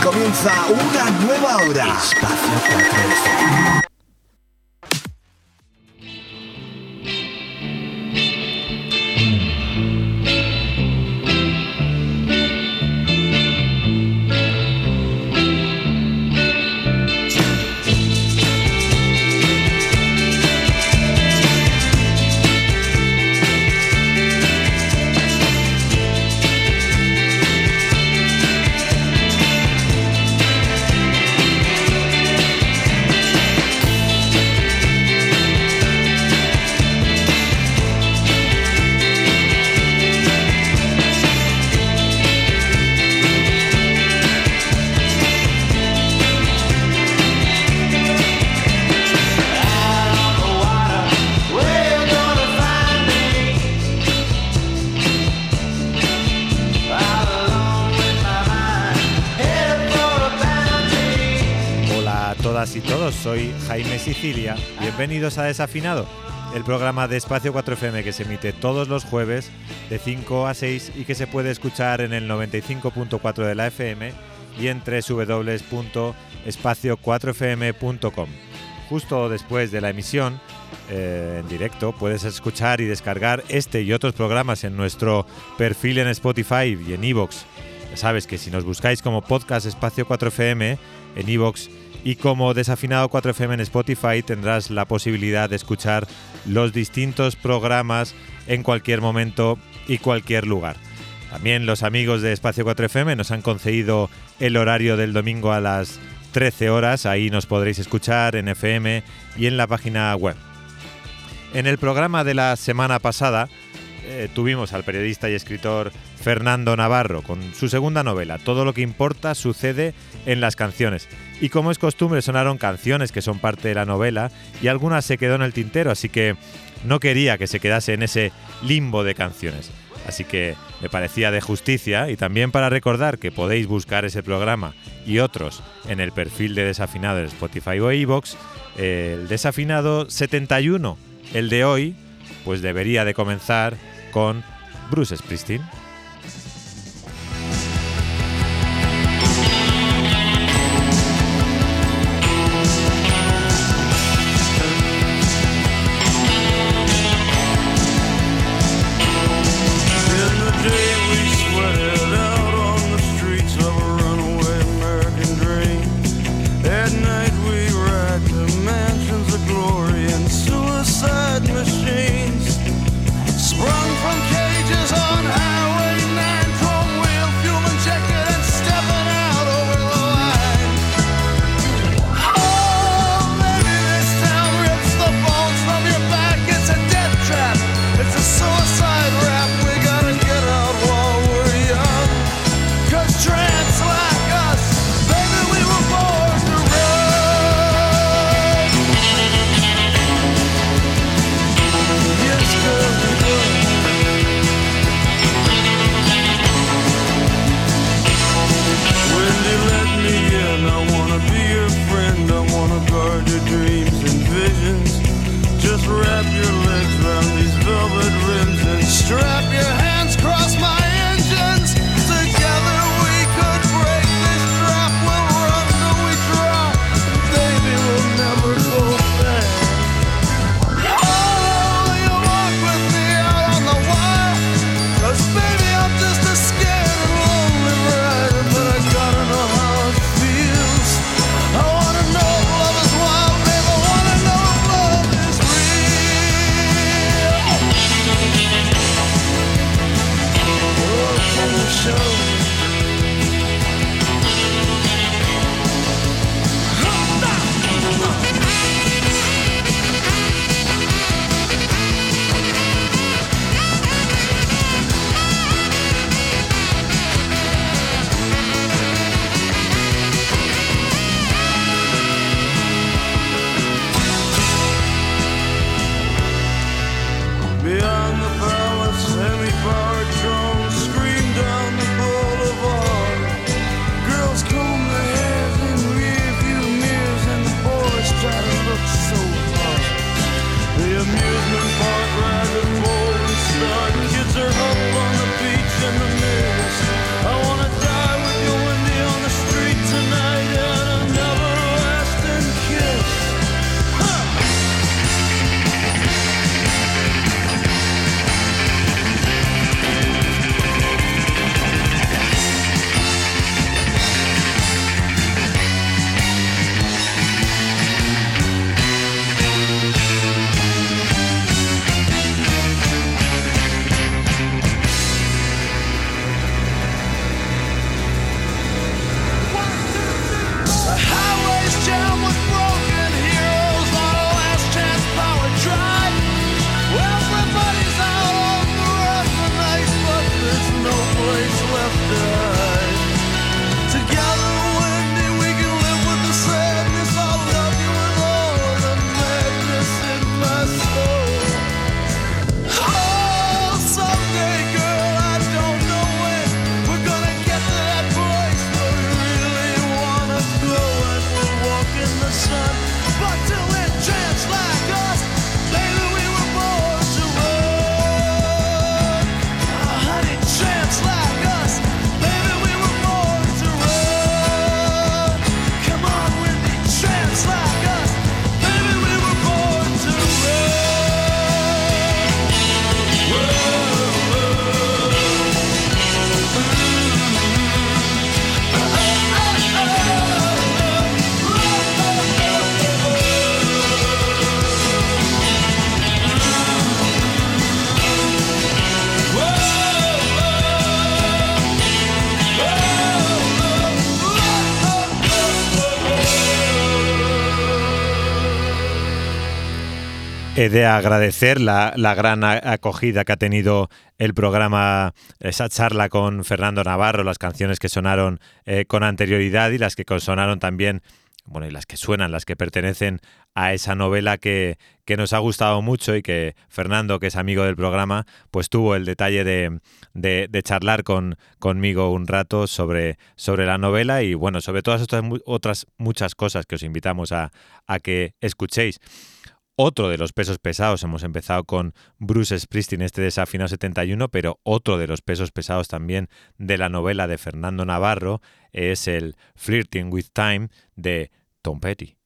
Comienza una nueva hora. Soy Jaime Sicilia. Bienvenidos a Desafinado, el programa de Espacio 4FM que se emite todos los jueves de 5 a 6 y que se puede escuchar en el 95.4 de la FM y en www.espacio4fm.com. Justo después de la emisión, eh, en directo, puedes escuchar y descargar este y otros programas en nuestro perfil en Spotify y en Evox. Ya sabes que si nos buscáis como podcast Espacio 4FM en Evox y como Desafinado 4FM en Spotify tendrás la posibilidad de escuchar los distintos programas en cualquier momento y cualquier lugar. También los amigos de Espacio 4FM nos han concedido el horario del domingo a las 13 horas, ahí nos podréis escuchar en FM y en la página web. En el programa de la semana pasada eh, tuvimos al periodista y escritor Fernando Navarro con su segunda novela, Todo lo que importa sucede en las canciones. Y como es costumbre sonaron canciones que son parte de la novela y algunas se quedó en el tintero, así que no quería que se quedase en ese limbo de canciones. Así que me parecía de justicia y también para recordar que podéis buscar ese programa y otros en el perfil de Desafinado en Spotify o iVoox, el Desafinado 71, el de hoy, pues debería de comenzar con Bruce Springsteen. He de agradecer la, gran acogida que ha tenido el programa, esa charla con Fernando Navarro, las canciones que sonaron eh, con anterioridad y las que sonaron también, bueno, y las que suenan, las que pertenecen a esa novela que, nos ha gustado mucho y que Fernando, que es amigo del programa, pues tuvo el detalle de, charlar con, conmigo un rato sobre, sobre la novela y bueno, sobre todas estas otras muchas cosas que os invitamos a, a que escuchéis. Otro de los pesos pesados, hemos empezado con Bruce Springsteen, este desafinado 71, pero otro de los pesos pesados también de la novela de Fernando Navarro es el Flirting with Time de Tom Petty.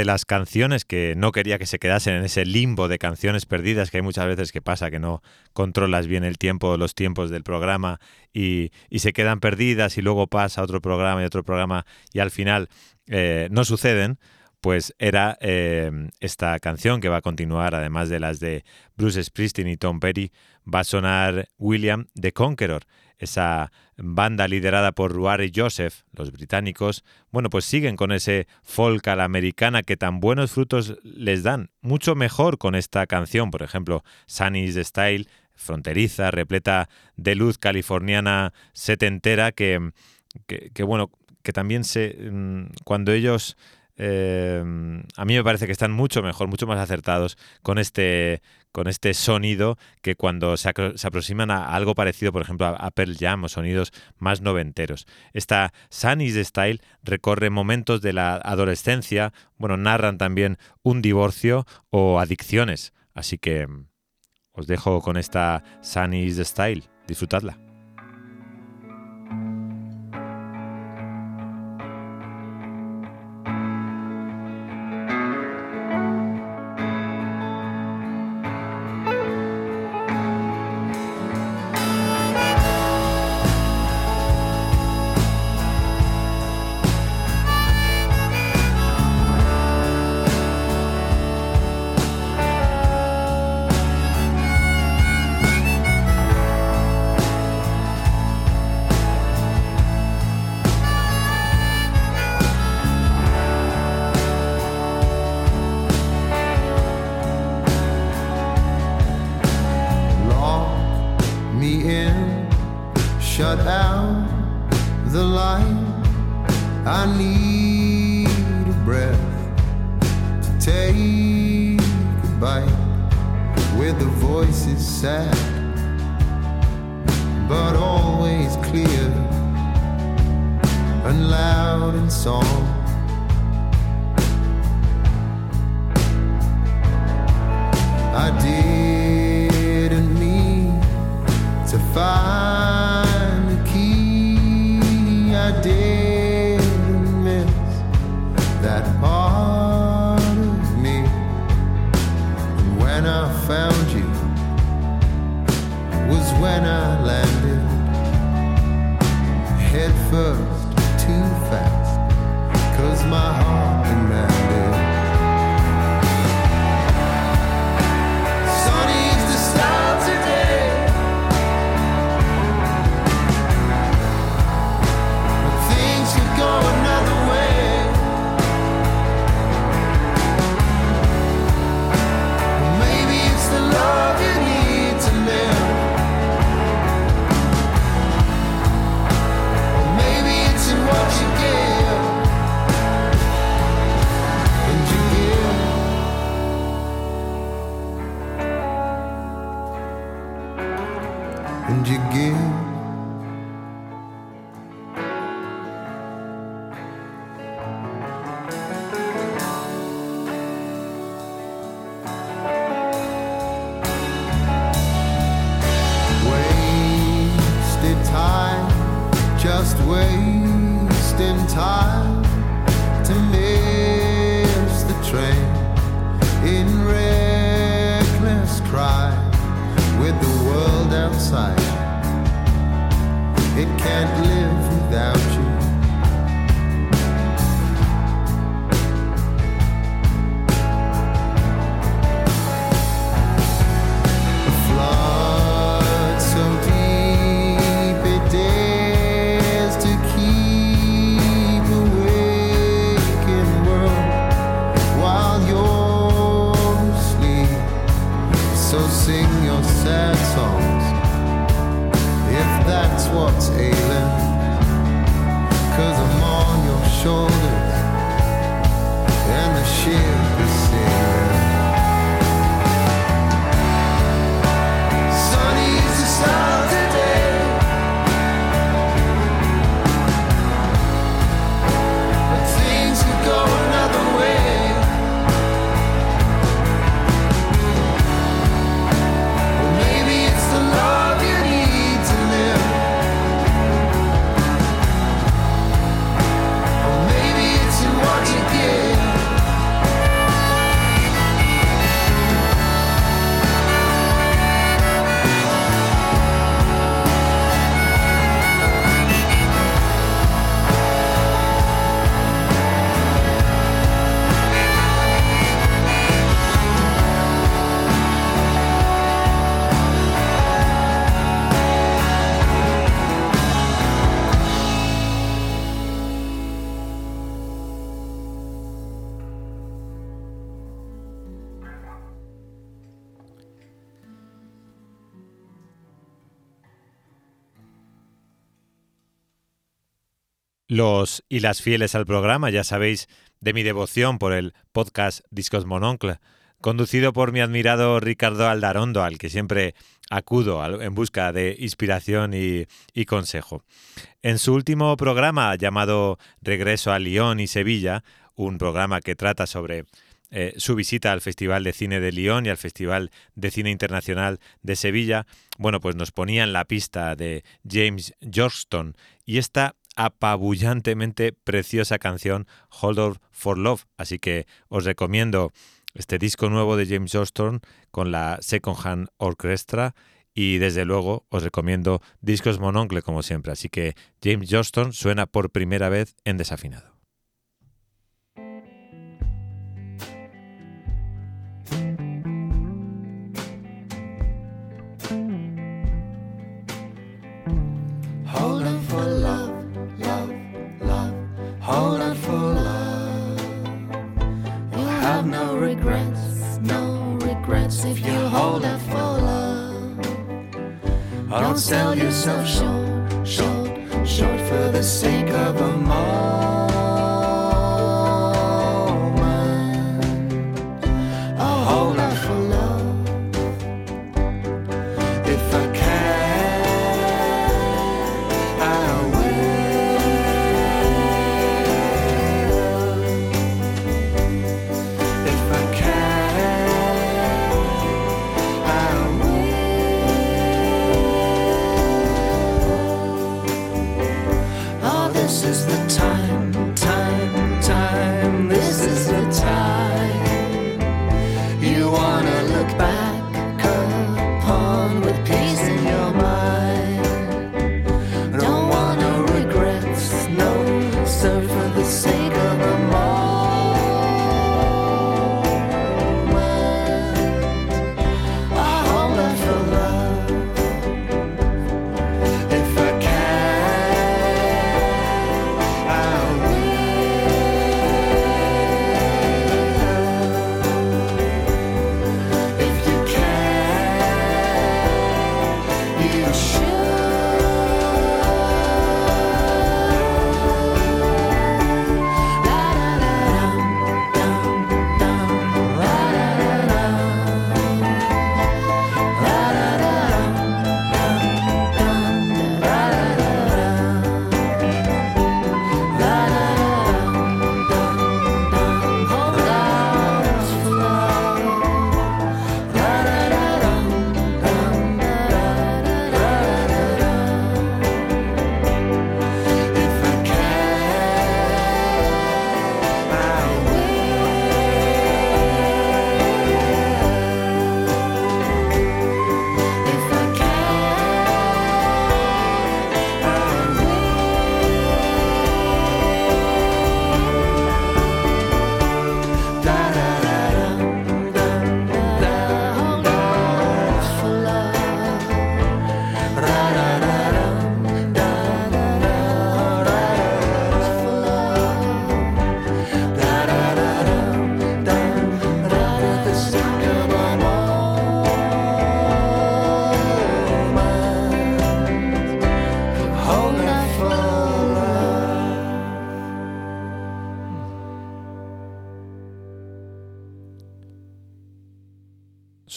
De las canciones que no quería que se quedasen en ese limbo de canciones perdidas que hay muchas veces que pasa, que no controlas bien el tiempo, los tiempos del programa y, se quedan perdidas y luego pasa otro programa y otro programa y al final eh, no suceden, pues era eh, esta canción que va a continuar, además de las de Bruce Springsteen y Tom Petty, va a sonar William the Conqueror esa banda liderada por Ruare y Joseph, los británicos, bueno, pues siguen con ese folk a la americana que tan buenos frutos les dan. Mucho mejor con esta canción, por ejemplo, Sunny's Style, fronteriza, repleta de luz californiana setentera, que, que, que bueno, que también se. Mm, cuando ellos eh, a mí me parece que están mucho mejor, mucho más acertados con este, con este sonido que cuando se, aproximan a algo parecido, por ejemplo, a, Pearl Jam o sonidos más noventeros. Esta Sunny's Style recorre momentos de la adolescencia, bueno, narran también un divorcio o adicciones. Así que Os dejo con esta shut out the light. I need a breath to take a bite where the voice is sad, but always clear and loud in song. I didn't mean to find. The Style. Disfrutadla. Los y las fieles al programa ya sabéis de mi devoción por el podcast Discos Mononcle, conducido por mi admirado Ricardo Aldarondo, al que siempre acudo en busca de inspiración y, consejo. En su último programa llamado Regreso a Lyon y Sevilla, un programa que trata sobre eh, su visita al Festival de Cine de Lyon y al Festival de Cine Internacional de Sevilla, bueno, pues nos ponían la pista de James Johnston y esta apabullantemente preciosa canción Hold On for Love. Así que os recomiendo este disco nuevo de James Johnston con la Second Hand Orchestra y desde luego os recomiendo discos Mononcle como siempre. Así que James Johnston suena por primera vez en desafinado. Don't sell yourself short, short, short for the sake of a moment.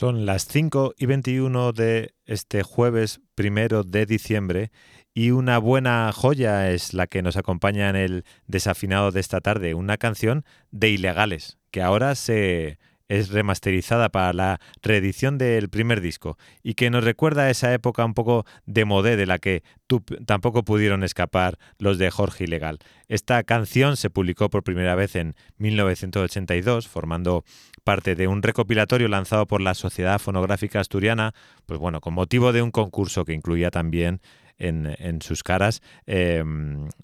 Son las 5 y 21 de este jueves primero de diciembre y una buena joya es la que nos acompaña en el desafinado de esta tarde, una canción de Ilegales, que ahora se es remasterizada para la reedición del primer disco y que nos recuerda a esa época un poco de modé de la que tampoco pudieron escapar los de Jorge Ilegal. Esta canción se publicó por primera vez en 1982, formando parte de un recopilatorio lanzado por la Sociedad Fonográfica Asturiana, pues bueno, con motivo de un concurso que incluía también en, sus caras, eh,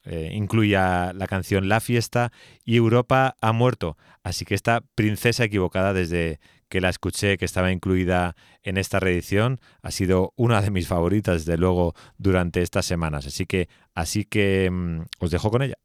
eh, incluía la canción La Fiesta y Europa ha muerto. Así que esta princesa equivocada desde que la escuché, que estaba incluida en esta reedición, ha sido una de mis favoritas, desde luego, durante estas semanas. Así que, así que mm, os dejo con ella.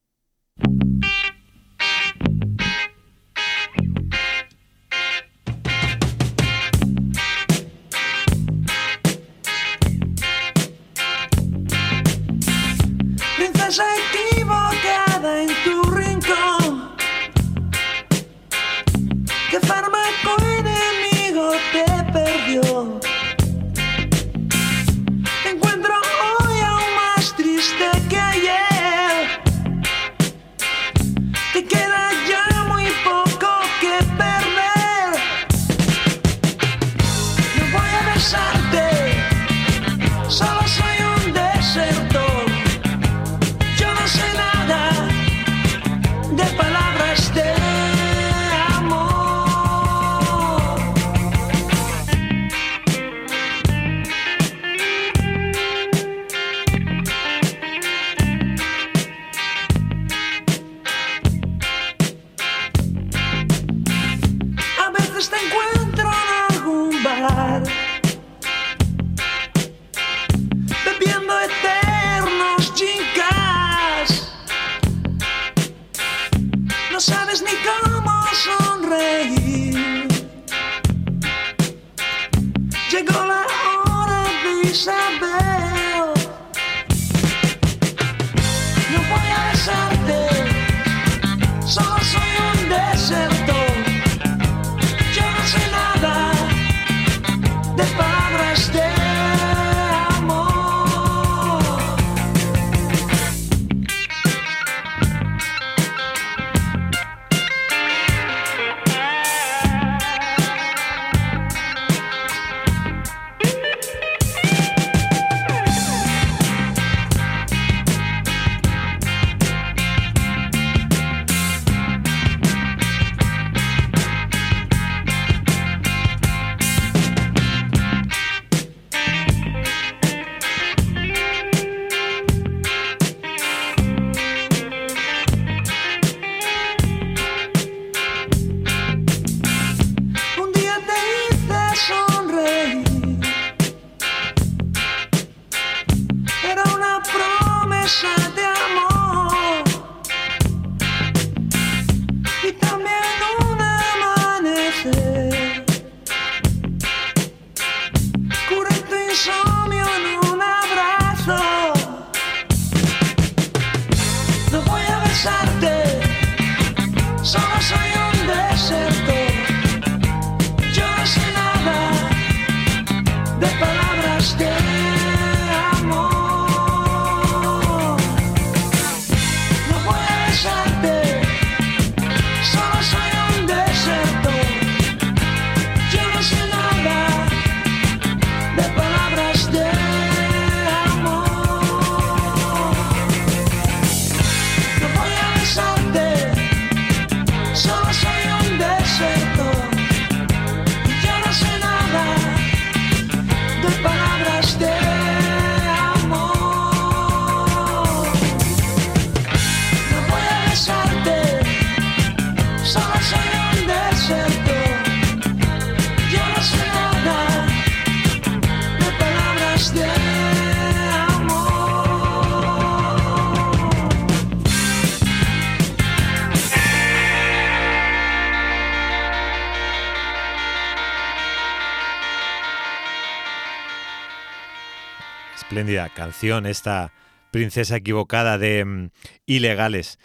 Canción, esta princesa equivocada de mm, Ilegales.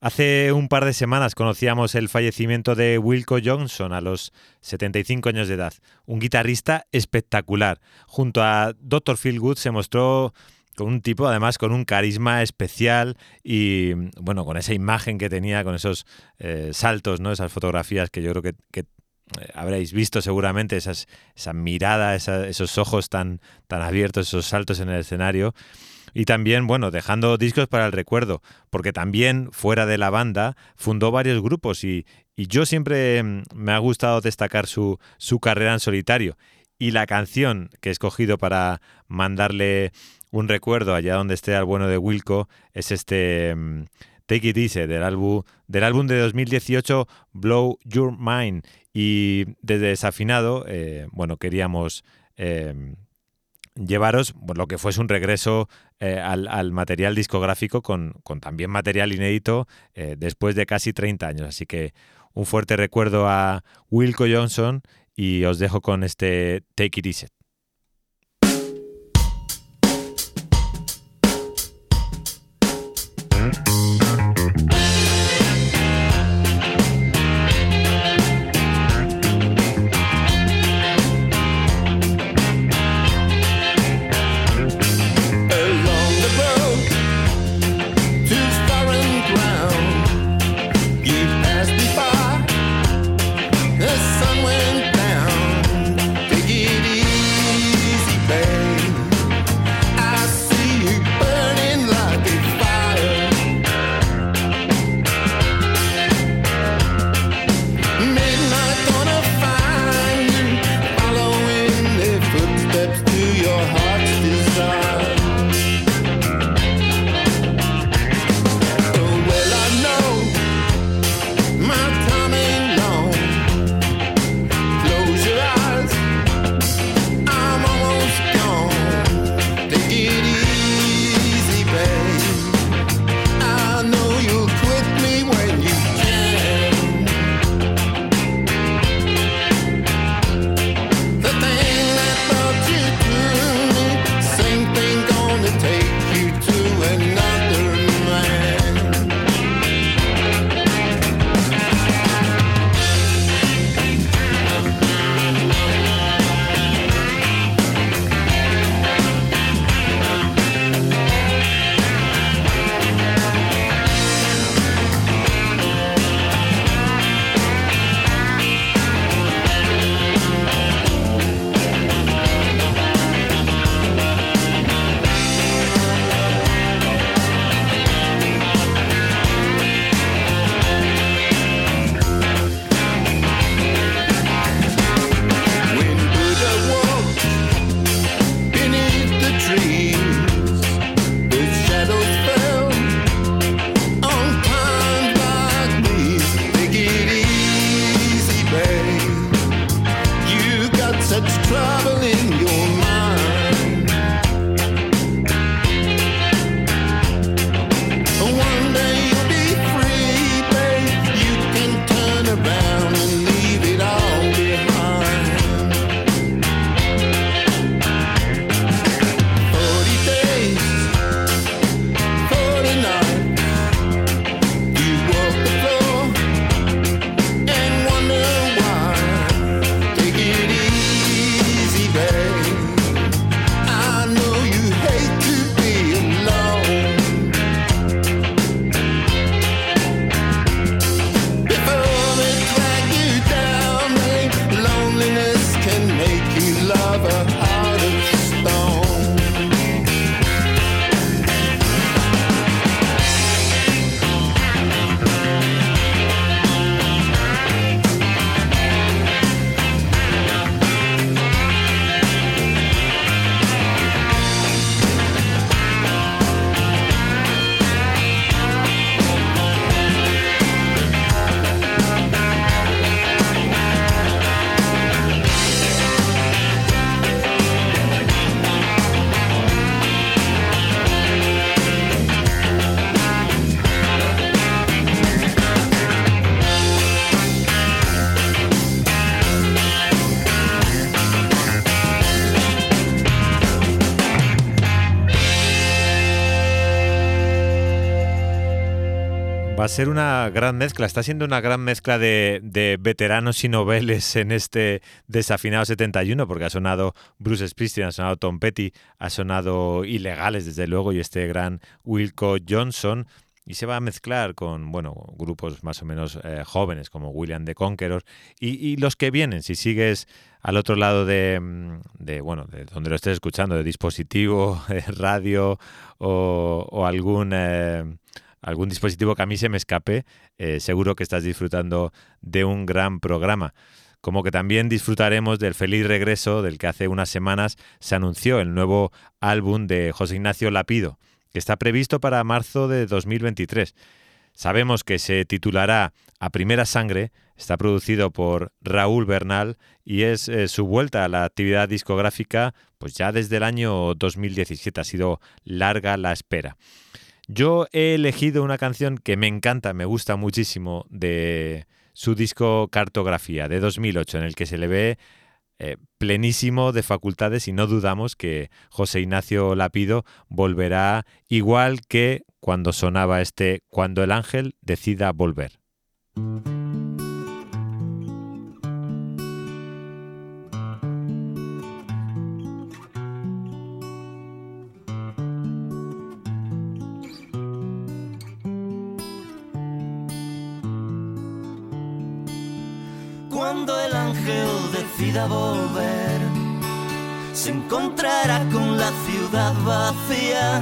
Hace un par de semanas conocíamos el fallecimiento de Wilco Johnson a los 75 años de edad, un guitarrista espectacular. Junto a Dr. Feelgood se mostró con un tipo además con un carisma especial y bueno, con esa imagen que tenía, con esos eh, saltos, ¿no? esas fotografías que yo creo que, habréis visto seguramente, esas, esa mirada, esa, esos ojos tan, tan abiertos, esos saltos en el escenario. Y también, bueno, dejando discos para el recuerdo, porque también fuera de la banda fundó varios grupos y, y yo siempre mm, me ha gustado destacar su, su carrera en solitario. Y la canción que he escogido para mandarle un recuerdo allá donde esté al bueno de Wilco es este mm, Take It Easy del álbum, del álbum de 2018 Blow Your Mind. Y desde Desafinado, eh, bueno, queríamos eh, llevaros lo que fuese un regreso eh, al, al, material discográfico con, con, también material inédito eh, después de casi 30 años. Así que un fuerte recuerdo a Wilco Johnson y os dejo con este. Take it easy. Va a ser una gran mezcla, está siendo una gran mezcla de, de, veteranos y noveles en este desafinado 71, porque ha sonado Bruce Springsteen, ha sonado Tom Petty, ha sonado Ilegales, desde luego, y este gran Wilco Johnson. Y se va a mezclar con, bueno, grupos más o menos eh, jóvenes como William the Conqueror y, los que vienen, si sigues al otro lado de, de, bueno, de donde lo estés escuchando, de dispositivo, radio o, o algún... Eh, algún dispositivo que a mí se me escape, eh, seguro que estás disfrutando de un gran programa. Como que también disfrutaremos del feliz regreso del que hace unas semanas se anunció el nuevo álbum de José Ignacio Lapido, que está previsto para marzo de 2023. Sabemos que se titulará A Primera Sangre, está producido por Raúl Bernal y es eh, su vuelta a la actividad discográfica pues ya desde el año 2017. Ha sido larga la espera. Yo he elegido una canción que me encanta, me gusta muchísimo de su disco Cartografía de 2008, en el que se le ve eh, plenísimo de facultades y no dudamos que José Ignacio Lapido volverá igual que cuando sonaba este Cuando el ángel decida volver. Decida volver, se encontrará con la ciudad vacía.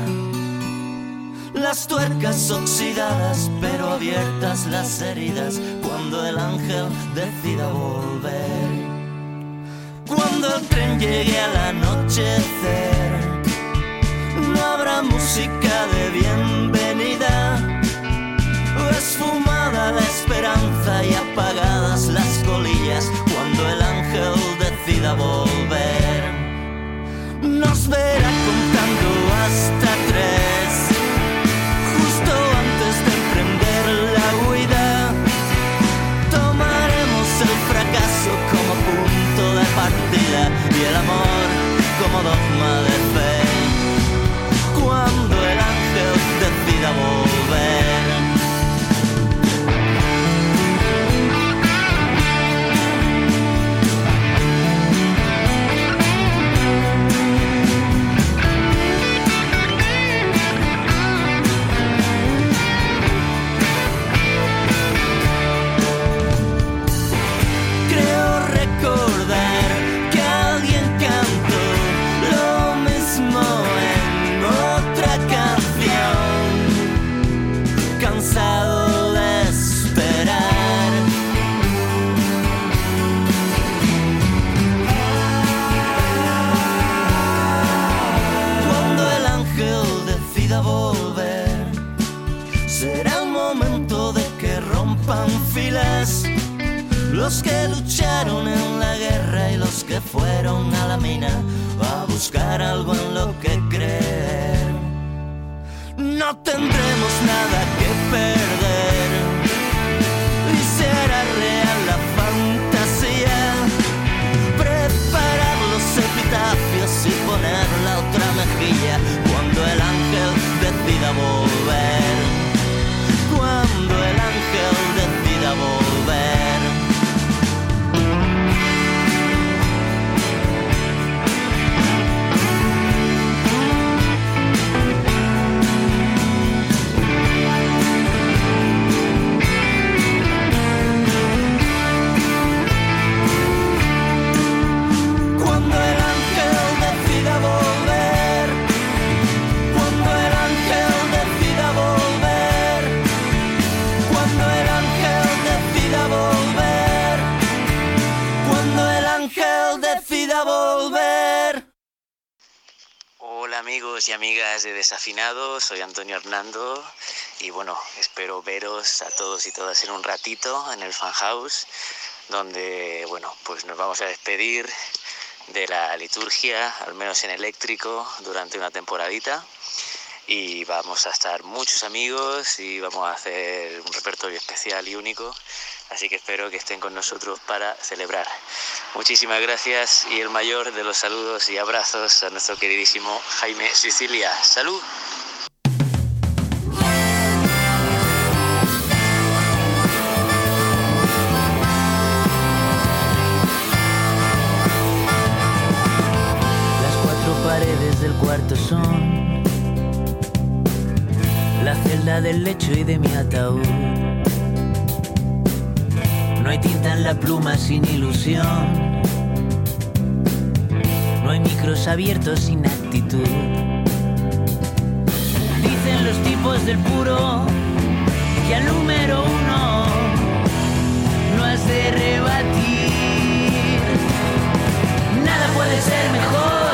Las tuercas oxidadas, pero abiertas las heridas, cuando el ángel decida volver. Cuando el tren llegue al anochecer, no habrá música de bienvenida. Esfumada la esperanza y apagadas las colillas. Cuando el ángel decida volver. Nos verá contando hasta tres, justo antes de emprender la huida. Tomaremos el fracaso como punto de partida y el amor como dogma de fe. Cuando el ángel decida volver. En la guerra y los que fueron a la mina a buscar algo en lo que creer. No tendremos nada que perder de Desafinado, soy Antonio Hernando y bueno, espero veros a todos y todas en un ratito en el Fan House, donde bueno, pues nos vamos a despedir de la liturgia, al menos en eléctrico, durante una temporadita. Y vamos a estar muchos amigos y vamos a hacer un repertorio especial y único Así que espero que estén con nosotros para celebrar. Muchísimas gracias y el mayor de los saludos y abrazos a nuestro queridísimo Jaime Sicilia. Salud. Las cuatro paredes del cuarto son la celda del lecho y de mi ataúd. No hay tinta en la pluma sin ilusión. No hay micros abiertos sin actitud. Dicen los tipos del puro que al número uno no has de rebatir. Nada puede ser mejor,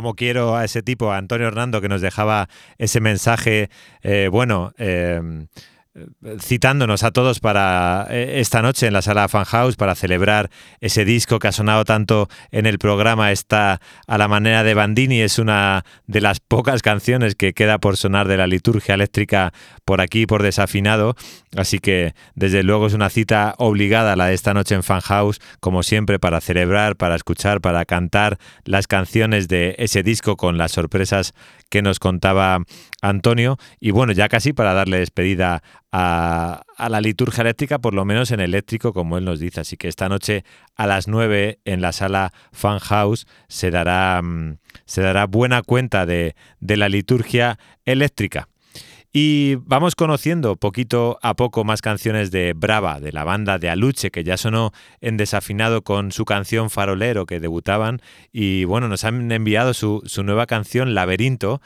como quiero a ese tipo, a Antonio Hernando, que nos dejaba ese mensaje, eh, bueno, eh, citándonos a todos para eh, esta noche en la sala Fan House para celebrar ese disco que ha sonado tanto en el programa está a la manera de Bandini. Es una de las pocas canciones que queda por sonar de la liturgia eléctrica por aquí por desafinado. Así que desde luego es una cita obligada la de esta noche en Fan House como siempre para celebrar para escuchar para cantar las canciones de ese disco con las sorpresas que nos contaba Antonio y bueno ya casi para darle despedida a, a, la liturgia eléctrica, por lo menos en eléctrico, como él nos dice. Así que esta noche a las 9 en la sala Fan House se dará, se dará buena cuenta de, de la liturgia eléctrica. Y vamos conociendo poquito a poco más canciones de Brava, de la banda de Aluche, que ya sonó en desafinado con su canción Farolero, que debutaban. Y bueno, nos han enviado su, su nueva canción Laberinto,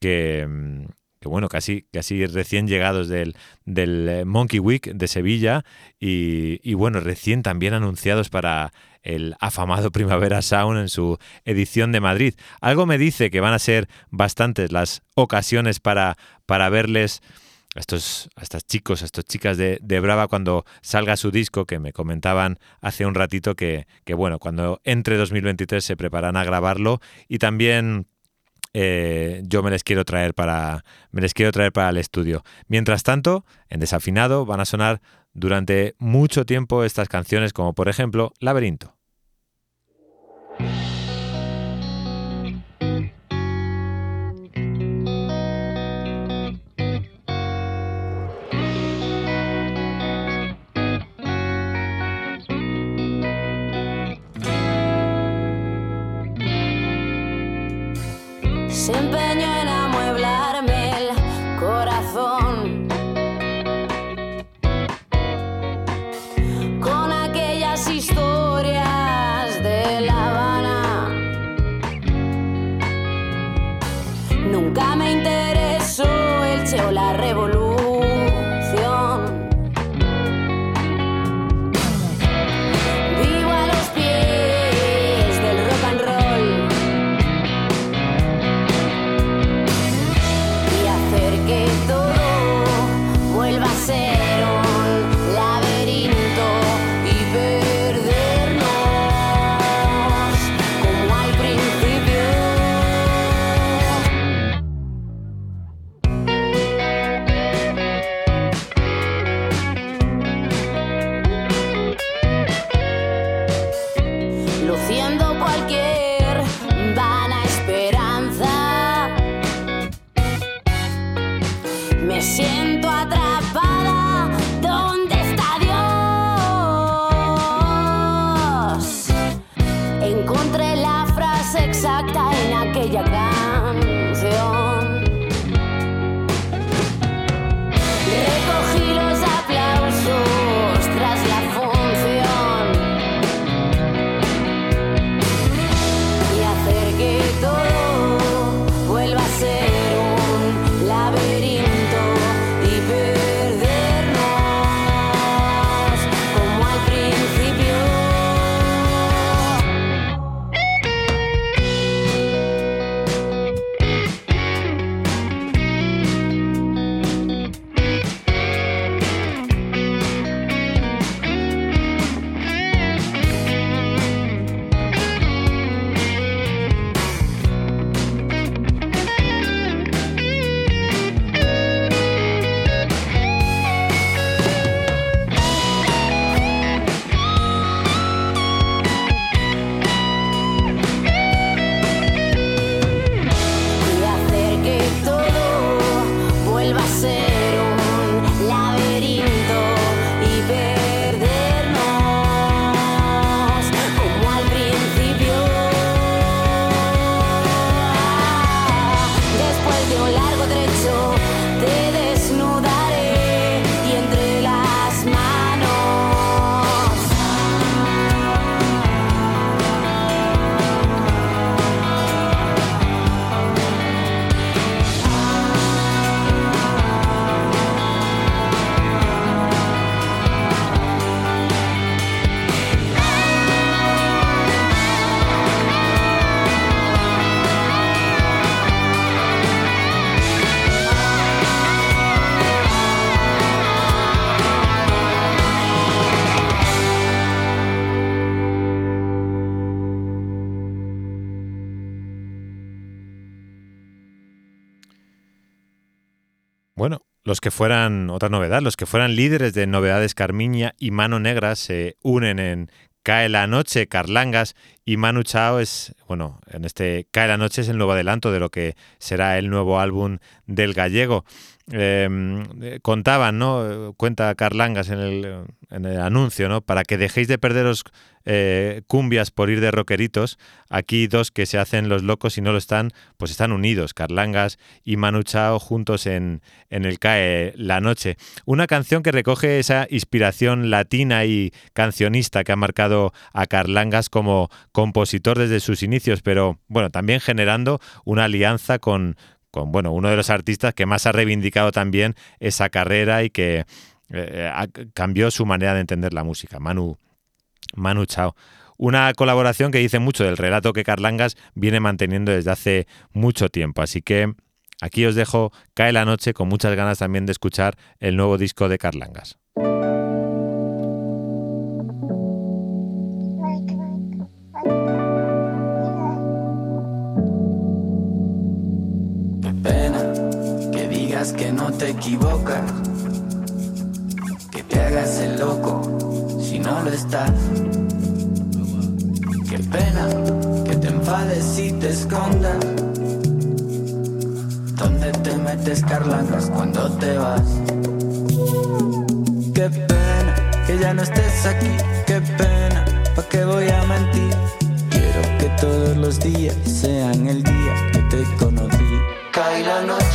que, que bueno, casi, casi recién llegados del, del Monkey Week de Sevilla y, y, bueno, recién también anunciados para el afamado Primavera Sound en su edición de Madrid. Algo me dice que van a ser bastantes las ocasiones para, para verles a estos, a estos chicos, a estas chicas de, de, Brava cuando salga su disco, que me comentaban hace un ratito que, que bueno, cuando entre 2023 se preparan a grabarlo y también eh, yo me les quiero traer para me les quiero traer para el estudio. Mientras tanto, en desafinado van a sonar durante mucho tiempo estas canciones como por ejemplo Laberinto. Los que fueran, otra novedad, los que fueran líderes de Novedades Carmiña y Mano Negra se unen en Cae la Noche, Carlangas y Manu Chao es, bueno, en este Cae la Noche es el nuevo adelanto de lo que será el nuevo álbum del gallego. Eh, contaban, ¿no? Cuenta Carlangas en el, en el anuncio, ¿no? Para que dejéis de perderos eh, cumbias por ir de rockeritos, aquí dos que se hacen los locos y no lo están, pues están unidos, Carlangas y Manu Chao juntos en, en el CAE La Noche. Una canción que recoge esa inspiración latina y cancionista que ha marcado a Carlangas como compositor desde sus inicios, pero bueno, también generando una alianza con, bueno, uno de los artistas que más ha reivindicado también esa carrera y que eh, cambió su manera de entender la música, Manu, Manu Chao. Una colaboración que dice mucho del relato que Carlangas viene manteniendo desde hace mucho tiempo. Así que aquí os dejo Cae la noche con muchas ganas también de escuchar el nuevo disco de Carlangas. Que no te equivocas, que te hagas el loco si no lo estás. Qué pena que te enfades y te escondas. ¿Dónde te metes carlangas cuando te vas? Qué pena que ya no estés aquí, qué pena, ¿pa' qué voy a mentir? Quiero que todos los días sean el día que te conocí. Cae la noche,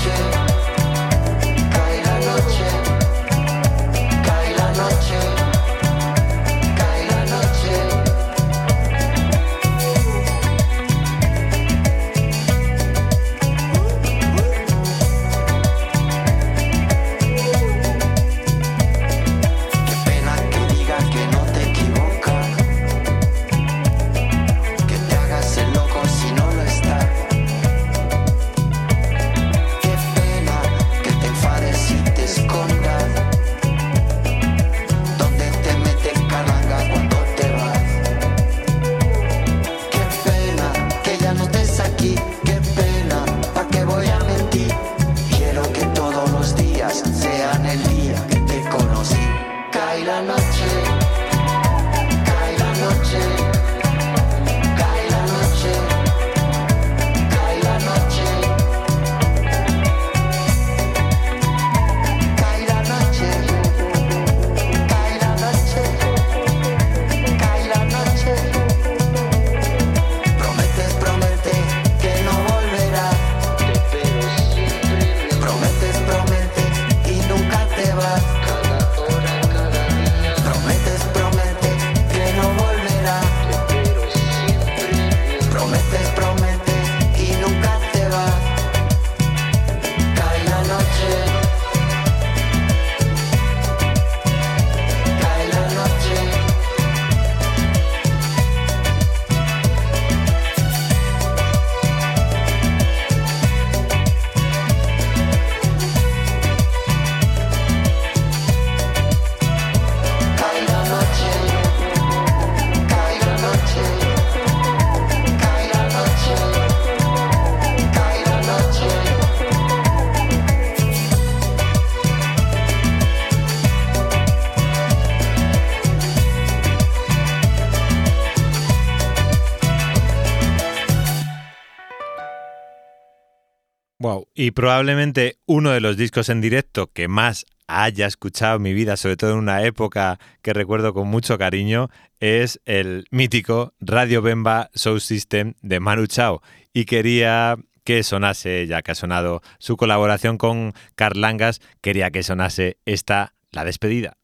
Wow. Y probablemente uno de los discos en directo que más haya escuchado en mi vida, sobre todo en una época que recuerdo con mucho cariño, es el mítico Radio Bemba Soul System de Manu Chao. Y quería que sonase, ya que ha sonado su colaboración con Carlangas, quería que sonase esta, la despedida.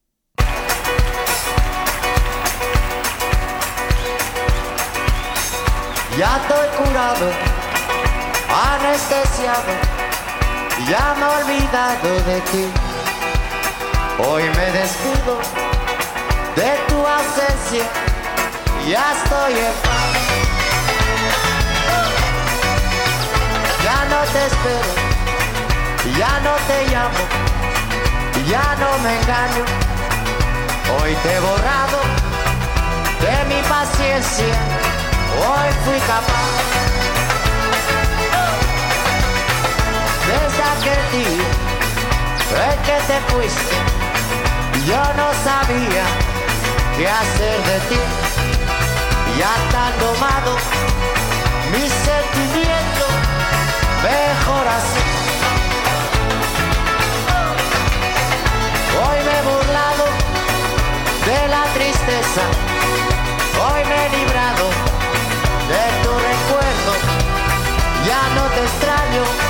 Ya estoy curado, anestesiado, ya me he olvidado de ti. Hoy me despido de tu ausencia, ya estoy en paz. Ya no te espero, ya no te llamo, ya no me engaño. Hoy te he borrado de mi paciencia, hoy fui capaz. Desde aquel día en que te fuiste, yo no sabía qué hacer de ti. Ya tan domado mis sentimientos, mejor así. Hoy me he burlado de la tristeza, hoy me he librado de tu recuerdo, ya no te extraño,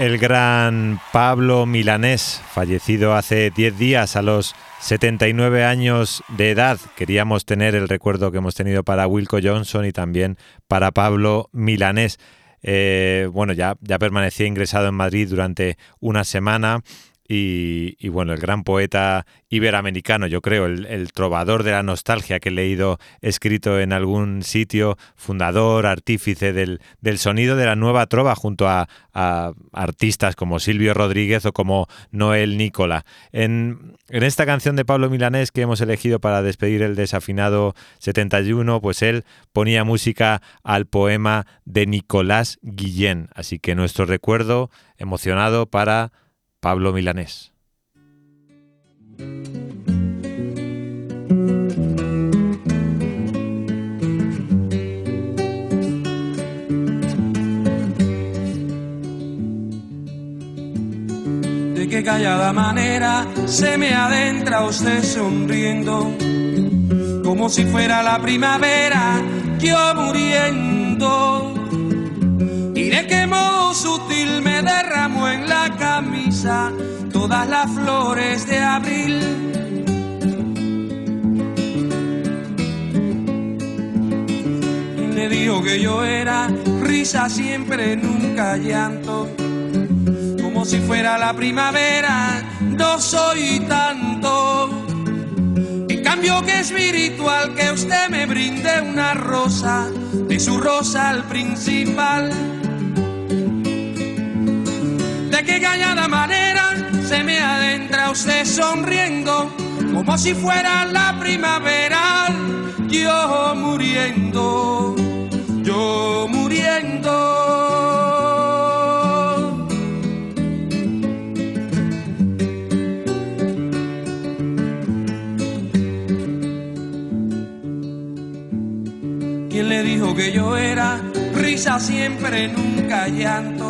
El gran Pablo Milanés, fallecido hace 10 días a los 79 años de edad. Queríamos tener el recuerdo que hemos tenido para Wilco Johnson y también para Pablo Milanés. Eh, bueno, ya, ya permanecía ingresado en Madrid durante una semana y, bueno, el gran poeta iberoamericano, yo creo, el, trovador de la nostalgia que he leído escrito en algún sitio, fundador, artífice del, sonido de la nueva trova junto a, artistas como Silvio Rodríguez o como Noel Nicola. En, en esta canción de Pablo Milanés que hemos elegido para despedir el desafinado 71, pues él ponía música al poema de Nicolás Guillén. Así que nuestro recuerdo emocionado para Pablo Milanés. De qué callada manera se me adentra usted sonriendo, como si fuera la primavera, yo muriendo y de qué modo sutil me derramó en todas las flores de abril. Y me dijo que yo era risa siempre, nunca llanto, como si fuera la primavera, no soy tanto. En cambio que espiritual que usted me brinde una rosa, de su rosa al principal de qué cañada manera se me adentra usted sonriendo, como si fuera la primavera, yo muriendo, yo muriendo. ¿Quién le dijo que yo era risa siempre, nunca llanto?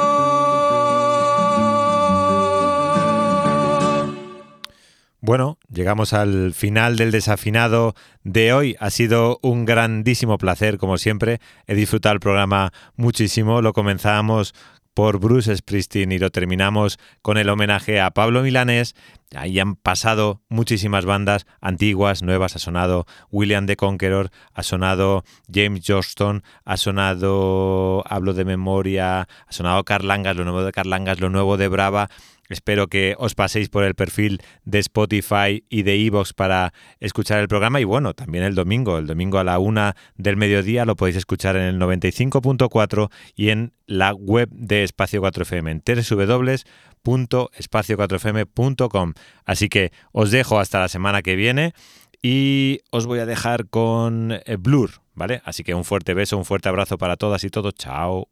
Bueno, llegamos al final del desafinado de hoy. Ha sido un grandísimo placer, como siempre. He disfrutado el programa muchísimo. Lo comenzamos por Bruce Springsteen y lo terminamos con el homenaje a Pablo Milanés. Ahí han pasado muchísimas bandas antiguas, nuevas. Ha sonado William the Conqueror, ha sonado James Johnston, ha sonado, hablo de memoria, ha sonado Carlangas, lo nuevo de Carlangas, lo nuevo de Brava. Espero que os paséis por el perfil de Spotify y de Evox para escuchar el programa. Y bueno, también el domingo, el domingo a la una del mediodía lo podéis escuchar en el 95.4 y en la web de Espacio 4FM, en www.espacio4fm.com. Así que os dejo hasta la semana que viene y os voy a dejar con eh, Blur, ¿vale? Así que un fuerte beso, un fuerte abrazo para todas y todos. Chao.